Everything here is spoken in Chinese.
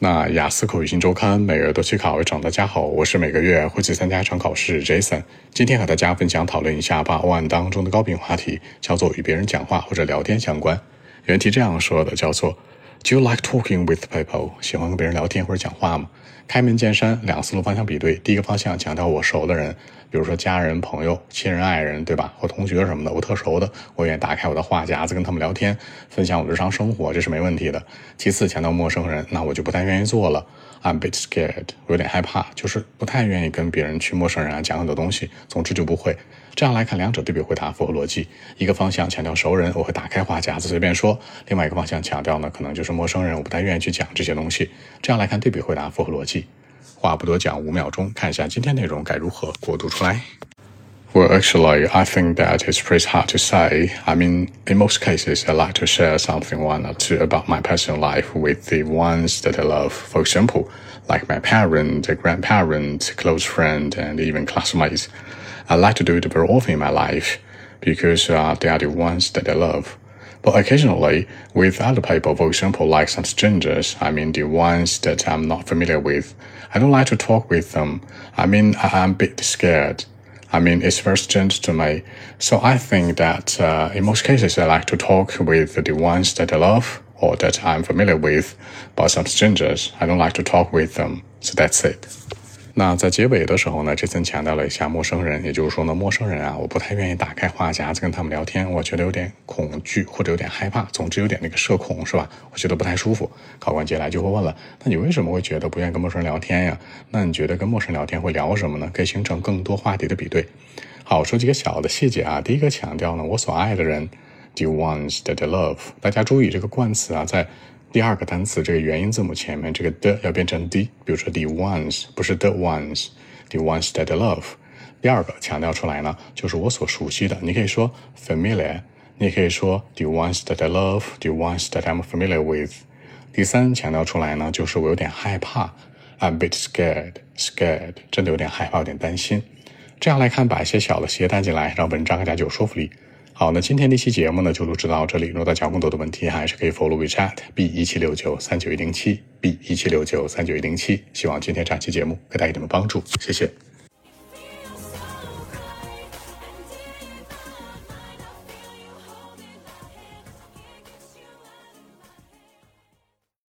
那雅思口语新周刊每月都去考一场，大家好，我是每个月会去参加一场考试 Jason。今天和大家分享讨论一下把握当中的高频话题，叫做与别人讲话或者聊天相关。原题这样说的，叫做 Do you like talking with people？喜欢跟别人聊天或者讲话吗？开门见山，两个思路方向比对。第一个方向强调我熟的人，比如说家人、朋友、亲人、爱人，对吧？或同学什么的，我特熟的，我愿意打开我的话匣子跟他们聊天，分享我日常生活，这是没问题的。其次强调陌生人，那我就不太愿意做了。I'm a bit scared，我有点害怕，就是不太愿意跟别人去陌生人啊讲很多东西。总之就不会。这样来看，两者对比回答符合逻辑。一个方向强调熟人，我会打开话匣子随便说；另外一个方向强调呢，可能就是陌生人，我不太愿意去讲这些东西。这样来看，对比回答符合逻辑。话不多讲，五秒钟看一下今天内容该如何过渡出来。Well, actually, I think that it's pretty hard to say. I mean, in most cases, I like to share something one or two about my personal life with the ones that I love. For example, like my parent, grandparent, close friend, and even classmates. I like to do it very often in my life because uh, they are the ones that I love. But occasionally, with other people, for example, like some strangers, I mean the ones that I'm not familiar with, I don't like to talk with them. I mean, I'm a bit scared. I mean, it's very strange to me. So I think that uh, in most cases, I like to talk with the ones that I love or that I'm familiar with, but some strangers, I don't like to talk with them. So that's it. 那在结尾的时候呢，这森强调了一下陌生人，也就是说呢，陌生人啊，我不太愿意打开话匣子跟他们聊天，我觉得有点恐惧或者有点害怕，总之有点那个社恐是吧？我觉得不太舒服。考官接下来就会问了，那你为什么会觉得不愿意跟陌生人聊天呀？那你觉得跟陌生人聊天会聊什么呢？可以形成更多话题的比对。好，说几个小的细节啊。第一个强调呢，我所爱的人，the ones that I love。大家注意这个冠词啊，在。第二个单词这个元音字母前面这个的要变成 d，比如说 the ones 不是 the ones，the ones that I love。第二个强调出来呢，就是我所熟悉的，你可以说 familiar，你也可以说 the ones that I love，the ones that I'm familiar with。第三强调出来呢，就是我有点害怕，I'm a bit scared，scared，真的有点害怕，有点担心。这样来看，把一些小的鞋带进来，让文章更加具有说服力。好，那今天这期节目呢就录制到这里。如果大家有更多的问题，还是可以 follow WeChat B 一七六九三九一零七 B 一七六九三九一零七。希望今天这期节目给大家一点帮助，谢谢。